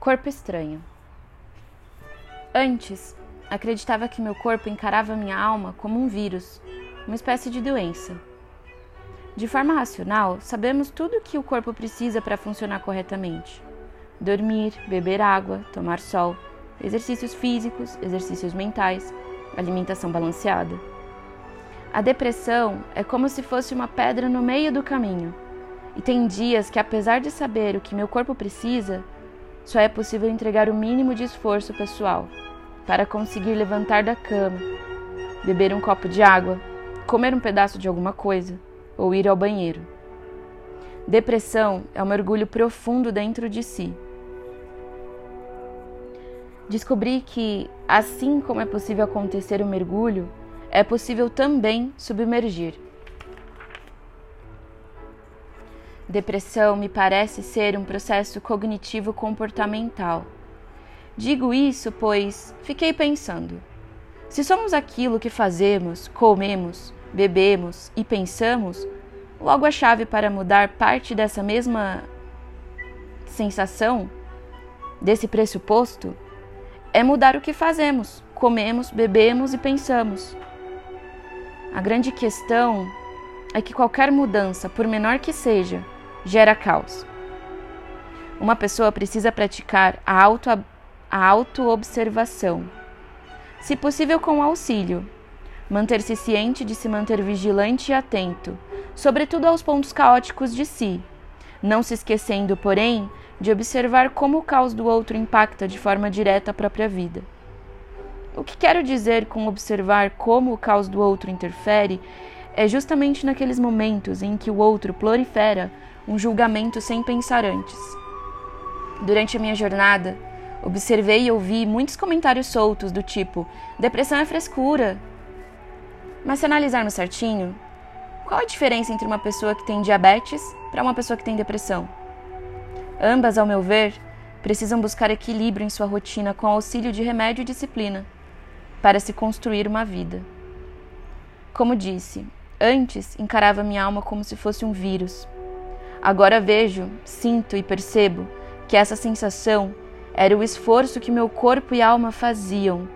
Corpo estranho. Antes, acreditava que meu corpo encarava minha alma como um vírus, uma espécie de doença. De forma racional, sabemos tudo o que o corpo precisa para funcionar corretamente: dormir, beber água, tomar sol, exercícios físicos, exercícios mentais, alimentação balanceada. A depressão é como se fosse uma pedra no meio do caminho. E tem dias que, apesar de saber o que meu corpo precisa, só é possível entregar o mínimo de esforço pessoal para conseguir levantar da cama, beber um copo de água, comer um pedaço de alguma coisa ou ir ao banheiro. Depressão é um mergulho profundo dentro de si. Descobri que, assim como é possível acontecer o mergulho, é possível também submergir. Depressão me parece ser um processo cognitivo comportamental. Digo isso pois fiquei pensando: se somos aquilo que fazemos, comemos, bebemos e pensamos, logo a chave para mudar parte dessa mesma sensação, desse pressuposto, é mudar o que fazemos, comemos, bebemos e pensamos. A grande questão é que qualquer mudança, por menor que seja, gera caos. Uma pessoa precisa praticar a auto a autoobservação. Se possível com auxílio, manter-se ciente de se manter vigilante e atento, sobretudo aos pontos caóticos de si, não se esquecendo, porém, de observar como o caos do outro impacta de forma direta a própria vida. O que quero dizer com observar como o caos do outro interfere é justamente naqueles momentos em que o outro prolifera um julgamento sem pensar antes. Durante a minha jornada, observei e ouvi muitos comentários soltos do tipo: depressão é frescura. Mas se analisarmos certinho, qual a diferença entre uma pessoa que tem diabetes para uma pessoa que tem depressão? Ambas, ao meu ver, precisam buscar equilíbrio em sua rotina com auxílio de remédio e disciplina para se construir uma vida. Como disse, antes encarava minha alma como se fosse um vírus. Agora vejo, sinto e percebo que essa sensação era o esforço que meu corpo e alma faziam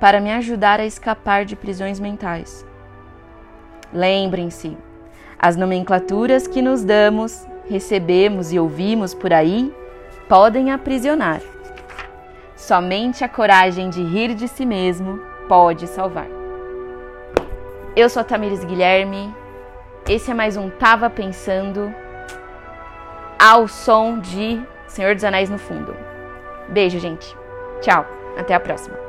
para me ajudar a escapar de prisões mentais. Lembrem-se, as nomenclaturas que nos damos, recebemos e ouvimos por aí podem aprisionar. Somente a coragem de rir de si mesmo pode salvar. Eu sou a Tamires Guilherme. Esse é mais um Tava Pensando ao som de Senhor dos Anéis no fundo. Beijo, gente. Tchau. Até a próxima.